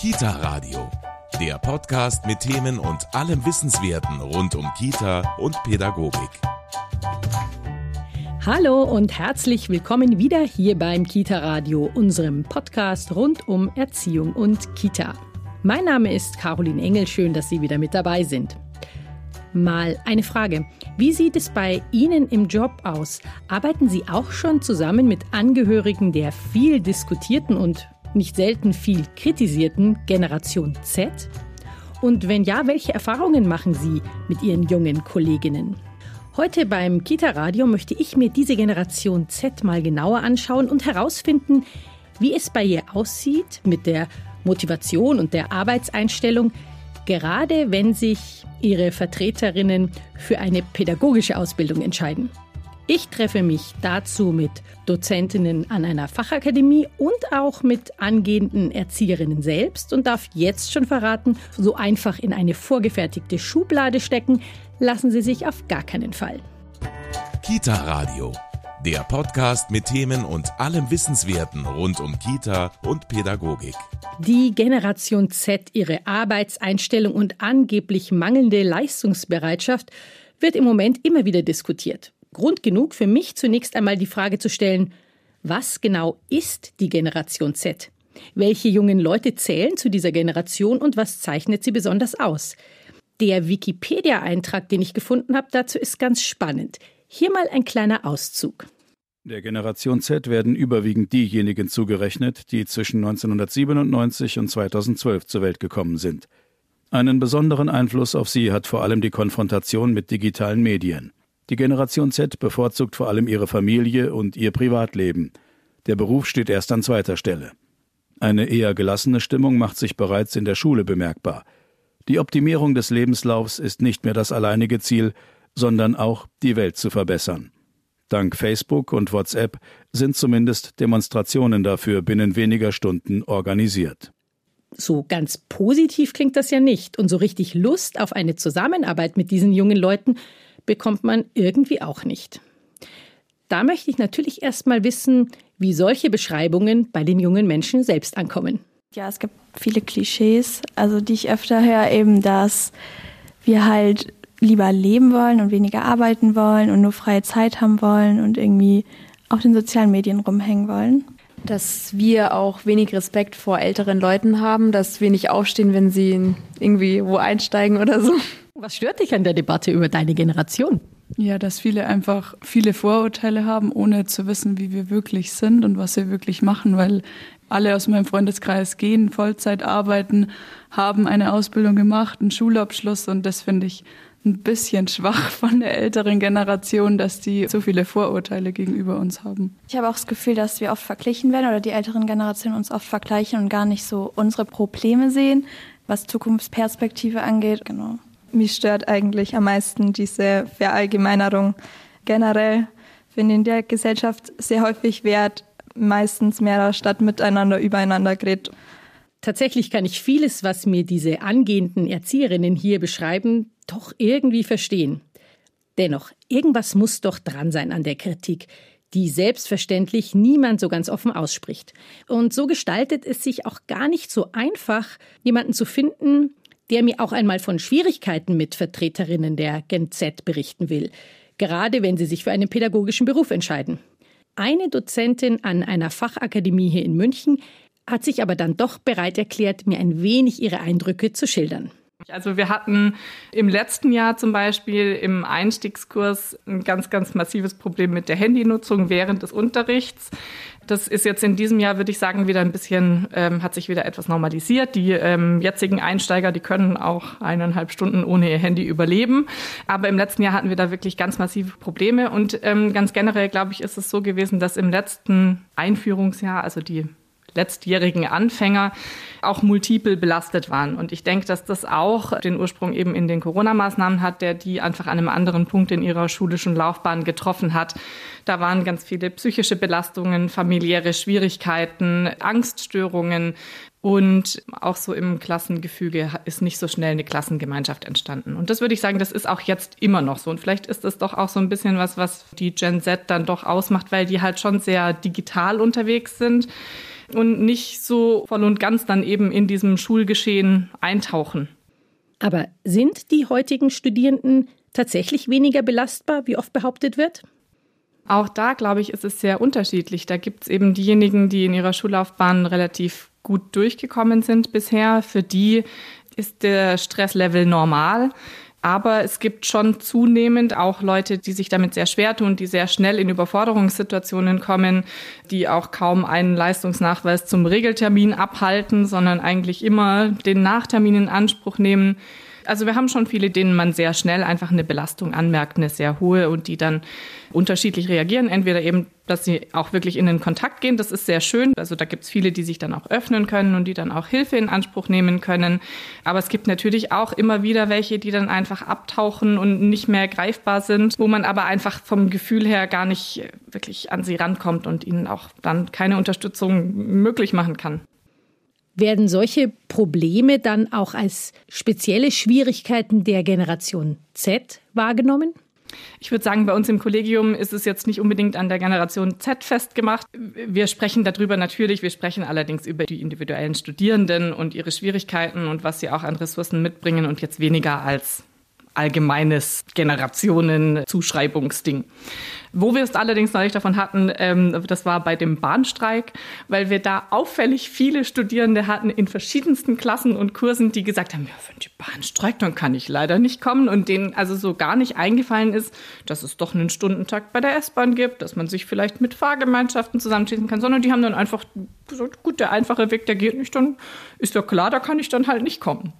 Kita Radio, der Podcast mit Themen und allem Wissenswerten rund um Kita und Pädagogik. Hallo und herzlich willkommen wieder hier beim Kita Radio, unserem Podcast rund um Erziehung und Kita. Mein Name ist Caroline Engel, schön, dass Sie wieder mit dabei sind. Mal eine Frage. Wie sieht es bei Ihnen im Job aus? Arbeiten Sie auch schon zusammen mit Angehörigen der viel diskutierten und nicht selten viel kritisierten Generation Z? Und wenn ja, welche Erfahrungen machen Sie mit Ihren jungen Kolleginnen? Heute beim Kita Radio möchte ich mir diese Generation Z mal genauer anschauen und herausfinden, wie es bei ihr aussieht mit der Motivation und der Arbeitseinstellung, gerade wenn sich ihre Vertreterinnen für eine pädagogische Ausbildung entscheiden. Ich treffe mich dazu mit Dozentinnen an einer Fachakademie und auch mit angehenden Erzieherinnen selbst und darf jetzt schon verraten, so einfach in eine vorgefertigte Schublade stecken, lassen Sie sich auf gar keinen Fall. Kita Radio, der Podcast mit Themen und allem Wissenswerten rund um Kita und Pädagogik. Die Generation Z, ihre Arbeitseinstellung und angeblich mangelnde Leistungsbereitschaft wird im Moment immer wieder diskutiert. Grund genug für mich zunächst einmal die Frage zu stellen, was genau ist die Generation Z? Welche jungen Leute zählen zu dieser Generation und was zeichnet sie besonders aus? Der Wikipedia-Eintrag, den ich gefunden habe, dazu ist ganz spannend. Hier mal ein kleiner Auszug. Der Generation Z werden überwiegend diejenigen zugerechnet, die zwischen 1997 und 2012 zur Welt gekommen sind. Einen besonderen Einfluss auf sie hat vor allem die Konfrontation mit digitalen Medien. Die Generation Z bevorzugt vor allem ihre Familie und ihr Privatleben. Der Beruf steht erst an zweiter Stelle. Eine eher gelassene Stimmung macht sich bereits in der Schule bemerkbar. Die Optimierung des Lebenslaufs ist nicht mehr das alleinige Ziel, sondern auch die Welt zu verbessern. Dank Facebook und WhatsApp sind zumindest Demonstrationen dafür binnen weniger Stunden organisiert. So ganz positiv klingt das ja nicht. Und so richtig Lust auf eine Zusammenarbeit mit diesen jungen Leuten bekommt man irgendwie auch nicht. Da möchte ich natürlich erst mal wissen, wie solche Beschreibungen bei den jungen Menschen selbst ankommen. Ja, es gibt viele Klischees, also die ich öfter höre, eben, dass wir halt lieber leben wollen und weniger arbeiten wollen und nur freie Zeit haben wollen und irgendwie auf den sozialen Medien rumhängen wollen. Dass wir auch wenig Respekt vor älteren Leuten haben, dass wir nicht aufstehen, wenn sie irgendwie wo einsteigen oder so. Was stört dich an der Debatte über deine Generation? Ja, dass viele einfach viele Vorurteile haben, ohne zu wissen, wie wir wirklich sind und was wir wirklich machen, weil alle aus meinem Freundeskreis gehen, Vollzeit arbeiten, haben eine Ausbildung gemacht, einen Schulabschluss und das finde ich ein bisschen schwach von der älteren Generation, dass die so viele Vorurteile gegenüber uns haben. Ich habe auch das Gefühl, dass wir oft verglichen werden oder die älteren Generationen uns oft vergleichen und gar nicht so unsere Probleme sehen, was Zukunftsperspektive angeht. Genau. Mich stört eigentlich am meisten diese Verallgemeinerung. Generell finde in der Gesellschaft sehr häufig Wert meistens mehr statt miteinander übereinander gerät. Tatsächlich kann ich vieles, was mir diese angehenden Erzieherinnen hier beschreiben, doch irgendwie verstehen. Dennoch, irgendwas muss doch dran sein an der Kritik, die selbstverständlich niemand so ganz offen ausspricht. Und so gestaltet es sich auch gar nicht so einfach, jemanden zu finden, der mir auch einmal von Schwierigkeiten mit Vertreterinnen der Gen Z berichten will, gerade wenn sie sich für einen pädagogischen Beruf entscheiden. Eine Dozentin an einer Fachakademie hier in München hat sich aber dann doch bereit erklärt, mir ein wenig ihre Eindrücke zu schildern. Also wir hatten im letzten Jahr zum Beispiel im Einstiegskurs ein ganz, ganz massives Problem mit der Handynutzung während des Unterrichts. Das ist jetzt in diesem Jahr, würde ich sagen, wieder ein bisschen, ähm, hat sich wieder etwas normalisiert. Die ähm, jetzigen Einsteiger, die können auch eineinhalb Stunden ohne ihr Handy überleben. Aber im letzten Jahr hatten wir da wirklich ganz massive Probleme. Und ähm, ganz generell, glaube ich, ist es so gewesen, dass im letzten Einführungsjahr, also die letztjährigen Anfänger auch multiple belastet waren. Und ich denke, dass das auch den Ursprung eben in den Corona-Maßnahmen hat, der die einfach an einem anderen Punkt in ihrer schulischen Laufbahn getroffen hat. Da waren ganz viele psychische Belastungen, familiäre Schwierigkeiten, Angststörungen, und auch so im Klassengefüge ist nicht so schnell eine Klassengemeinschaft entstanden. Und das würde ich sagen, das ist auch jetzt immer noch so. Und vielleicht ist das doch auch so ein bisschen was, was die Gen Z dann doch ausmacht, weil die halt schon sehr digital unterwegs sind und nicht so voll und ganz dann eben in diesem Schulgeschehen eintauchen. Aber sind die heutigen Studierenden tatsächlich weniger belastbar, wie oft behauptet wird? Auch da, glaube ich, ist es sehr unterschiedlich. Da gibt es eben diejenigen, die in ihrer Schullaufbahn relativ gut durchgekommen sind bisher. Für die ist der Stresslevel normal. Aber es gibt schon zunehmend auch Leute, die sich damit sehr schwer tun, die sehr schnell in Überforderungssituationen kommen, die auch kaum einen Leistungsnachweis zum Regeltermin abhalten, sondern eigentlich immer den Nachtermin in Anspruch nehmen. Also wir haben schon viele, denen man sehr schnell einfach eine Belastung anmerkt, eine sehr hohe und die dann unterschiedlich reagieren. Entweder eben, dass sie auch wirklich in den Kontakt gehen, das ist sehr schön. Also da gibt es viele, die sich dann auch öffnen können und die dann auch Hilfe in Anspruch nehmen können. Aber es gibt natürlich auch immer wieder welche, die dann einfach abtauchen und nicht mehr greifbar sind, wo man aber einfach vom Gefühl her gar nicht wirklich an sie rankommt und ihnen auch dann keine Unterstützung möglich machen kann. Werden solche Probleme dann auch als spezielle Schwierigkeiten der Generation Z wahrgenommen? Ich würde sagen, bei uns im Kollegium ist es jetzt nicht unbedingt an der Generation Z festgemacht. Wir sprechen darüber natürlich, wir sprechen allerdings über die individuellen Studierenden und ihre Schwierigkeiten und was sie auch an Ressourcen mitbringen und jetzt weniger als allgemeines Generationen-Zuschreibungsding. Wo wir es allerdings neulich davon hatten, ähm, das war bei dem Bahnstreik, weil wir da auffällig viele Studierende hatten in verschiedensten Klassen und Kursen, die gesagt haben, ja, wenn die Bahn streikt, dann kann ich leider nicht kommen und denen also so gar nicht eingefallen ist, dass es doch einen Stundentakt bei der S-Bahn gibt, dass man sich vielleicht mit Fahrgemeinschaften zusammenschließen kann, sondern die haben dann einfach gesagt, gut, der einfache Weg, der geht nicht, dann ist ja klar, da kann ich dann halt nicht kommen.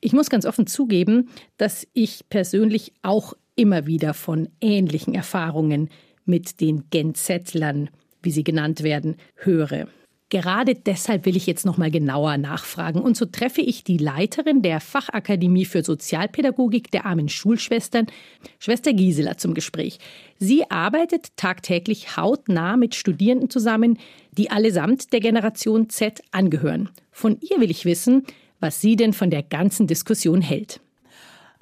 Ich muss ganz offen zugeben, dass ich persönlich auch immer wieder von ähnlichen Erfahrungen mit den Genzettlern, wie sie genannt werden, höre. Gerade deshalb will ich jetzt noch mal genauer nachfragen. Und so treffe ich die Leiterin der Fachakademie für Sozialpädagogik der armen Schulschwestern, Schwester Gisela, zum Gespräch. Sie arbeitet tagtäglich hautnah mit Studierenden zusammen, die allesamt der Generation Z angehören. Von ihr will ich wissen, was sie denn von der ganzen Diskussion hält.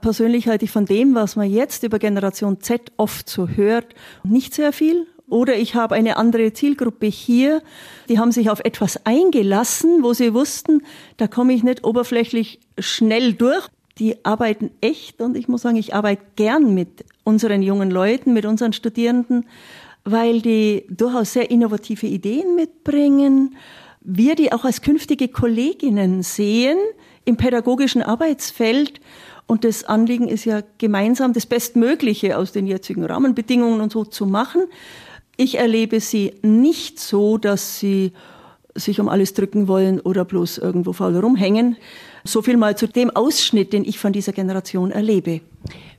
Persönlich halte ich von dem, was man jetzt über Generation Z oft so hört, nicht sehr viel. Oder ich habe eine andere Zielgruppe hier, die haben sich auf etwas eingelassen, wo sie wussten, da komme ich nicht oberflächlich schnell durch. Die arbeiten echt und ich muss sagen, ich arbeite gern mit unseren jungen Leuten, mit unseren Studierenden, weil die durchaus sehr innovative Ideen mitbringen. Wir die auch als künftige Kolleginnen sehen im pädagogischen Arbeitsfeld und das Anliegen ist ja gemeinsam das Bestmögliche aus den jetzigen Rahmenbedingungen und so zu machen. Ich erlebe sie nicht so, dass sie sich um alles drücken wollen oder bloß irgendwo faul rumhängen. So viel mal zu dem Ausschnitt, den ich von dieser Generation erlebe.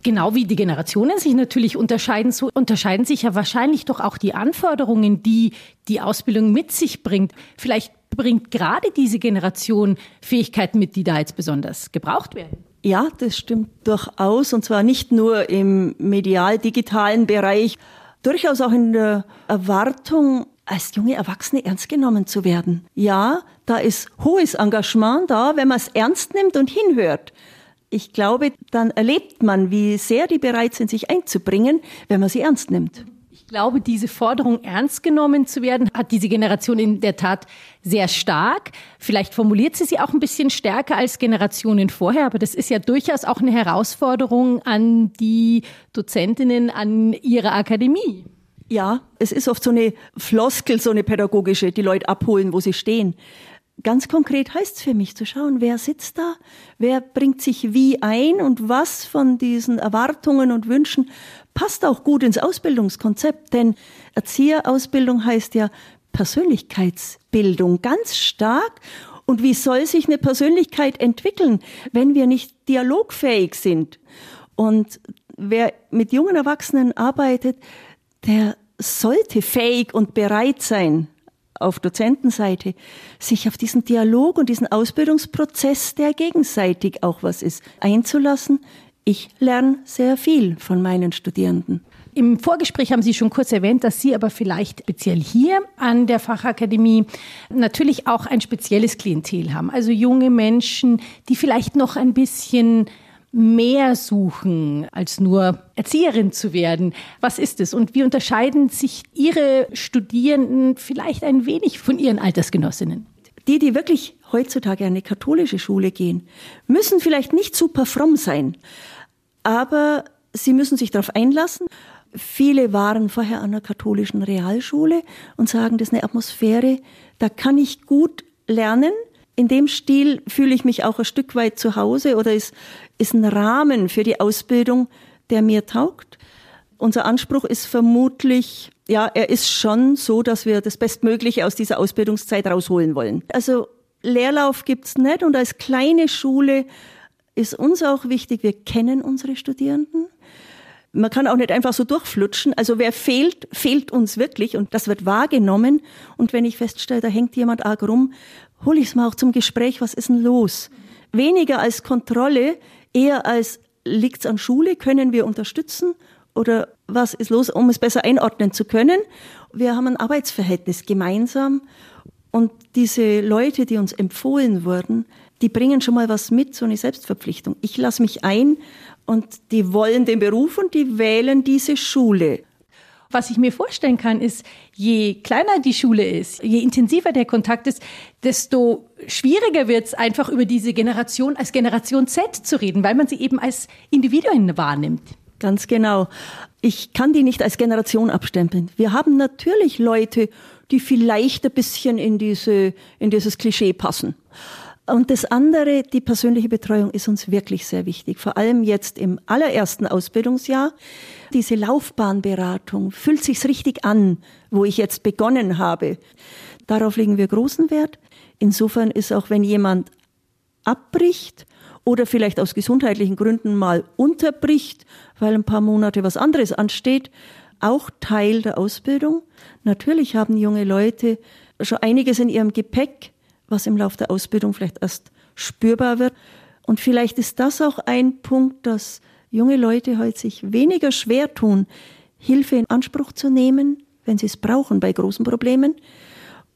Genau wie die Generationen sich natürlich unterscheiden, so unterscheiden sich ja wahrscheinlich doch auch die Anforderungen, die die Ausbildung mit sich bringt. Vielleicht bringt gerade diese Generation Fähigkeiten mit, die da jetzt besonders gebraucht werden. Ja, das stimmt durchaus. Und zwar nicht nur im medial-digitalen Bereich, durchaus auch in der Erwartung, als junge Erwachsene ernst genommen zu werden. Ja, da ist hohes Engagement da, wenn man es ernst nimmt und hinhört. Ich glaube, dann erlebt man, wie sehr die bereit sind, sich einzubringen, wenn man sie ernst nimmt. Ich glaube, diese Forderung ernst genommen zu werden, hat diese Generation in der Tat sehr stark. Vielleicht formuliert sie sie auch ein bisschen stärker als Generationen vorher, aber das ist ja durchaus auch eine Herausforderung an die Dozentinnen an ihrer Akademie. Ja, es ist oft so eine Floskel, so eine pädagogische, die Leute abholen, wo sie stehen. Ganz konkret heißt es für mich zu schauen, wer sitzt da, wer bringt sich wie ein und was von diesen Erwartungen und Wünschen passt auch gut ins Ausbildungskonzept, denn Erzieherausbildung heißt ja Persönlichkeitsbildung ganz stark. Und wie soll sich eine Persönlichkeit entwickeln, wenn wir nicht dialogfähig sind? Und wer mit jungen Erwachsenen arbeitet, der sollte fähig und bereit sein, auf Dozentenseite, sich auf diesen Dialog und diesen Ausbildungsprozess, der gegenseitig auch was ist, einzulassen, ich lerne sehr viel von meinen Studierenden. Im Vorgespräch haben Sie schon kurz erwähnt, dass Sie aber vielleicht speziell hier an der Fachakademie natürlich auch ein spezielles Klientel haben. Also junge Menschen, die vielleicht noch ein bisschen mehr suchen, als nur Erzieherin zu werden. Was ist es und wie unterscheiden sich Ihre Studierenden vielleicht ein wenig von Ihren Altersgenossinnen? Die, die wirklich heutzutage an eine katholische Schule gehen, müssen vielleicht nicht super fromm sein, aber sie müssen sich darauf einlassen. Viele waren vorher an einer katholischen Realschule und sagen, das ist eine Atmosphäre, da kann ich gut lernen. In dem Stil fühle ich mich auch ein Stück weit zu Hause oder ist, ist ein Rahmen für die Ausbildung, der mir taugt. Unser Anspruch ist vermutlich, ja, er ist schon so, dass wir das Bestmögliche aus dieser Ausbildungszeit rausholen wollen. Also Leerlauf gibt's nicht und als kleine Schule ist uns auch wichtig, wir kennen unsere Studierenden. Man kann auch nicht einfach so durchflutschen. Also wer fehlt, fehlt uns wirklich und das wird wahrgenommen. Und wenn ich feststelle, da hängt jemand arg rum, hole ich es mal auch zum Gespräch, was ist denn los? Weniger als Kontrolle, eher als liegt's an Schule, können wir unterstützen oder was ist los, um es besser einordnen zu können. Wir haben ein Arbeitsverhältnis gemeinsam und diese Leute, die uns empfohlen wurden, die bringen schon mal was mit, so eine Selbstverpflichtung. Ich lasse mich ein und die wollen den Beruf und die wählen diese Schule. Was ich mir vorstellen kann, ist, je kleiner die Schule ist, je intensiver der Kontakt ist, desto schwieriger wird es einfach über diese Generation als Generation Z zu reden, weil man sie eben als Individuen wahrnimmt. Ganz genau. Ich kann die nicht als Generation abstempeln. Wir haben natürlich Leute, die vielleicht ein bisschen in diese, in dieses Klischee passen. Und das andere, die persönliche Betreuung ist uns wirklich sehr wichtig. Vor allem jetzt im allerersten Ausbildungsjahr. Diese Laufbahnberatung fühlt sich's richtig an, wo ich jetzt begonnen habe. Darauf legen wir großen Wert. Insofern ist auch, wenn jemand abbricht oder vielleicht aus gesundheitlichen Gründen mal unterbricht, weil ein paar Monate was anderes ansteht, auch Teil der Ausbildung. Natürlich haben junge Leute schon einiges in ihrem Gepäck, was im Laufe der Ausbildung vielleicht erst spürbar wird. Und vielleicht ist das auch ein Punkt, dass junge Leute heute sich weniger schwer tun, Hilfe in Anspruch zu nehmen, wenn sie es brauchen bei großen Problemen.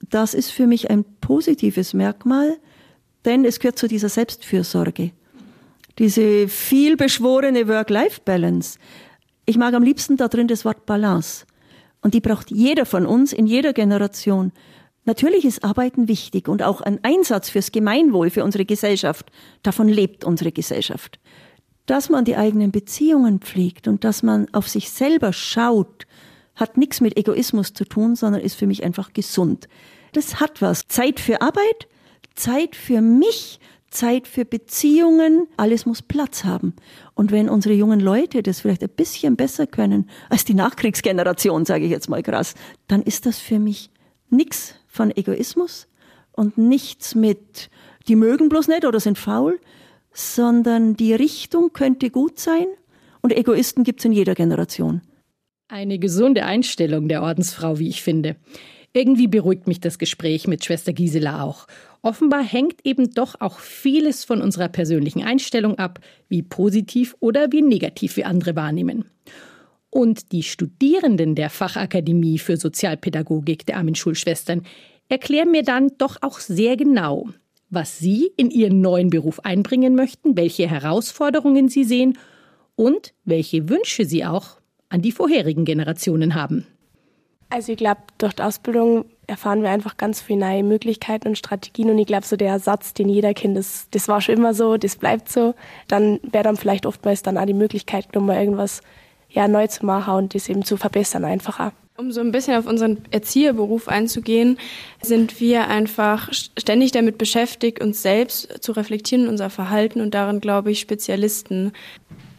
Das ist für mich ein positives Merkmal, denn es gehört zu dieser Selbstfürsorge. Diese vielbeschworene Work-Life-Balance. Ich mag am liebsten da drin das Wort Balance. Und die braucht jeder von uns in jeder Generation. Natürlich ist Arbeiten wichtig und auch ein Einsatz fürs Gemeinwohl, für unsere Gesellschaft. Davon lebt unsere Gesellschaft. Dass man die eigenen Beziehungen pflegt und dass man auf sich selber schaut, hat nichts mit Egoismus zu tun, sondern ist für mich einfach gesund. Das hat was. Zeit für Arbeit, Zeit für mich, Zeit für Beziehungen, alles muss Platz haben. Und wenn unsere jungen Leute das vielleicht ein bisschen besser können als die Nachkriegsgeneration, sage ich jetzt mal krass, dann ist das für mich nichts von Egoismus und nichts mit, die mögen bloß nicht oder sind faul, sondern die Richtung könnte gut sein und Egoisten gibt es in jeder Generation. Eine gesunde Einstellung der Ordensfrau, wie ich finde. Irgendwie beruhigt mich das Gespräch mit Schwester Gisela auch. Offenbar hängt eben doch auch vieles von unserer persönlichen Einstellung ab, wie positiv oder wie negativ wir andere wahrnehmen. Und die Studierenden der Fachakademie für Sozialpädagogik der Armin Schulschwestern erklären mir dann doch auch sehr genau, was sie in ihren neuen Beruf einbringen möchten, welche Herausforderungen sie sehen und welche Wünsche sie auch an die vorherigen Generationen haben. Also ich glaube, durch die Ausbildung erfahren wir einfach ganz viele neue Möglichkeiten und Strategien und ich glaube, so der Satz, den jeder kennt, das, das war schon immer so, das bleibt so, dann wäre dann vielleicht oftmals dann auch die Möglichkeit, um mal irgendwas ja, neu zu machen und das eben zu verbessern einfacher. Um so ein bisschen auf unseren Erzieherberuf einzugehen, sind wir einfach ständig damit beschäftigt, uns selbst zu reflektieren, unser Verhalten und darin, glaube ich, Spezialisten.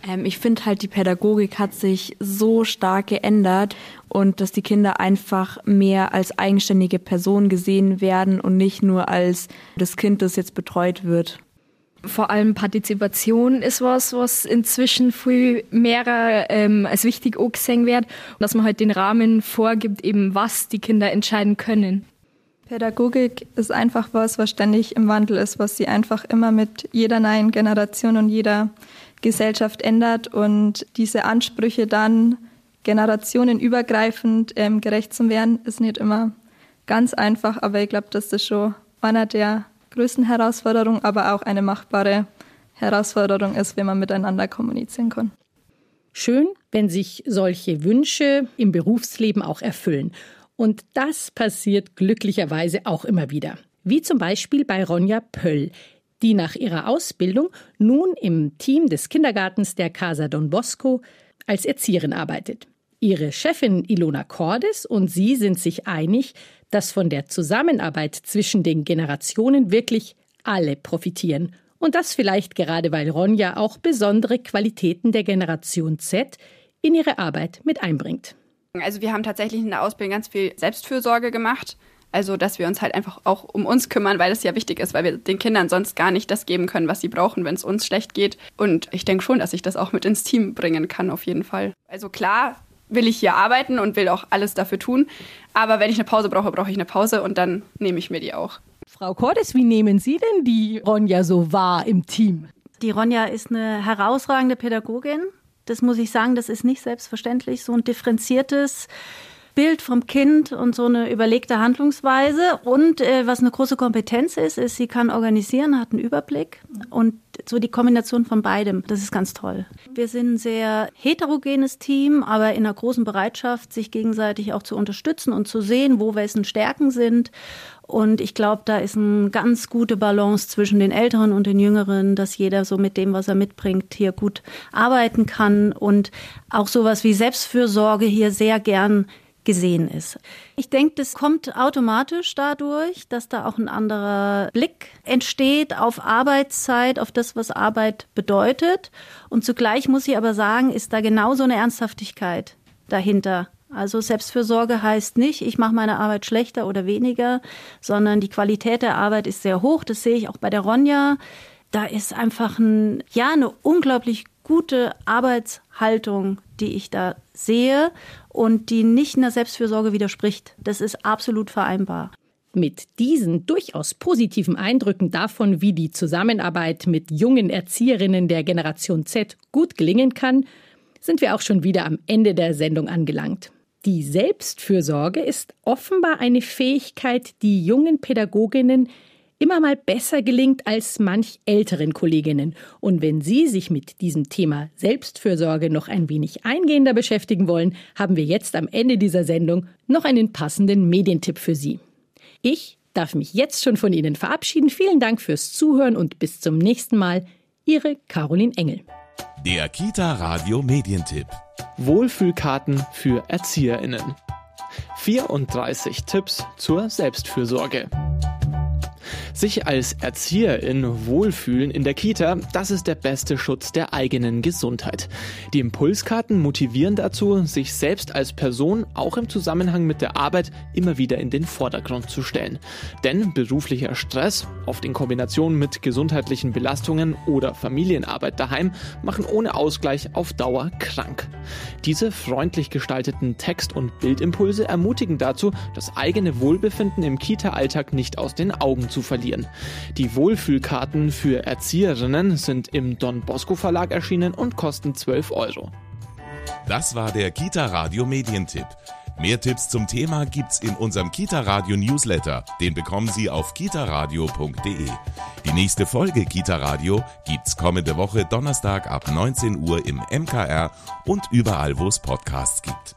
Ähm, ich finde halt, die Pädagogik hat sich so stark geändert und dass die Kinder einfach mehr als eigenständige Person gesehen werden und nicht nur als das Kind, das jetzt betreut wird. Vor allem Partizipation ist was, was inzwischen viel mehr ähm, als wichtig angesehen wird. Und dass man halt den Rahmen vorgibt, eben was die Kinder entscheiden können. Pädagogik ist einfach was, was ständig im Wandel ist, was sie einfach immer mit jeder neuen Generation und jeder Gesellschaft ändert und diese Ansprüche dann generationenübergreifend ähm, gerecht zu werden, ist nicht immer ganz einfach, aber ich glaube, dass das schon einer der größten Herausforderung, aber auch eine machbare Herausforderung ist, wenn man miteinander kommunizieren kann. Schön, wenn sich solche Wünsche im Berufsleben auch erfüllen. Und das passiert glücklicherweise auch immer wieder. Wie zum Beispiel bei Ronja Pöll, die nach ihrer Ausbildung nun im Team des Kindergartens der Casa Don Bosco als Erzieherin arbeitet. Ihre Chefin Ilona Cordes und sie sind sich einig, dass von der Zusammenarbeit zwischen den Generationen wirklich alle profitieren. Und das vielleicht gerade, weil Ronja auch besondere Qualitäten der Generation Z in ihre Arbeit mit einbringt. Also wir haben tatsächlich in der Ausbildung ganz viel Selbstfürsorge gemacht. Also, dass wir uns halt einfach auch um uns kümmern, weil das ja wichtig ist, weil wir den Kindern sonst gar nicht das geben können, was sie brauchen, wenn es uns schlecht geht. Und ich denke schon, dass ich das auch mit ins Team bringen kann, auf jeden Fall. Also klar will ich hier arbeiten und will auch alles dafür tun. Aber wenn ich eine Pause brauche, brauche ich eine Pause und dann nehme ich mir die auch. Frau Cordes, wie nehmen Sie denn die Ronja so wahr im Team? Die Ronja ist eine herausragende Pädagogin. Das muss ich sagen, das ist nicht selbstverständlich. So ein differenziertes Bild vom Kind und so eine überlegte Handlungsweise. Und äh, was eine große Kompetenz ist, ist, sie kann organisieren, hat einen Überblick und so die Kombination von beidem, das ist ganz toll. Wir sind ein sehr heterogenes Team, aber in einer großen Bereitschaft, sich gegenseitig auch zu unterstützen und zu sehen, wo wessen Stärken sind. Und ich glaube, da ist eine ganz gute Balance zwischen den Älteren und den Jüngeren, dass jeder so mit dem, was er mitbringt, hier gut arbeiten kann und auch sowas wie Selbstfürsorge hier sehr gern gesehen ist. Ich denke, das kommt automatisch dadurch, dass da auch ein anderer Blick entsteht auf Arbeitszeit, auf das, was Arbeit bedeutet. Und zugleich muss ich aber sagen, ist da genauso eine Ernsthaftigkeit dahinter. Also Selbstfürsorge heißt nicht, ich mache meine Arbeit schlechter oder weniger, sondern die Qualität der Arbeit ist sehr hoch. Das sehe ich auch bei der Ronja. Da ist einfach ein, ja, eine unglaublich gute Arbeitshaltung, die ich da sehe und die nicht in der Selbstfürsorge widerspricht. Das ist absolut vereinbar. Mit diesen durchaus positiven Eindrücken davon, wie die Zusammenarbeit mit jungen Erzieherinnen der Generation Z gut gelingen kann, sind wir auch schon wieder am Ende der Sendung angelangt. Die Selbstfürsorge ist offenbar eine Fähigkeit, die jungen Pädagoginnen immer mal besser gelingt als manch älteren Kolleginnen. Und wenn Sie sich mit diesem Thema Selbstfürsorge noch ein wenig eingehender beschäftigen wollen, haben wir jetzt am Ende dieser Sendung noch einen passenden Medientipp für Sie. Ich darf mich jetzt schon von Ihnen verabschieden. Vielen Dank fürs Zuhören und bis zum nächsten Mal. Ihre Caroline Engel. Der Kita Radio Medientipp. Wohlfühlkarten für ErzieherInnen. 34 Tipps zur Selbstfürsorge. Sich als Erzieherin wohlfühlen in der Kita, das ist der beste Schutz der eigenen Gesundheit. Die Impulskarten motivieren dazu, sich selbst als Person auch im Zusammenhang mit der Arbeit immer wieder in den Vordergrund zu stellen. Denn beruflicher Stress, oft in Kombination mit gesundheitlichen Belastungen oder Familienarbeit daheim, machen ohne Ausgleich auf Dauer krank. Diese freundlich gestalteten Text- und Bildimpulse ermutigen dazu, das eigene Wohlbefinden im Kita-Alltag nicht aus den Augen zu verlieren verlieren. Die Wohlfühlkarten für Erzieherinnen sind im Don Bosco Verlag erschienen und kosten 12 Euro. Das war der Kita Radio Medientipp. Mehr Tipps zum Thema gibt's in unserem Kita Radio Newsletter. Den bekommen Sie auf kitaradio.de. Die nächste Folge Kita Radio gibt's kommende Woche Donnerstag ab 19 Uhr im MKR und überall, wo es Podcasts gibt.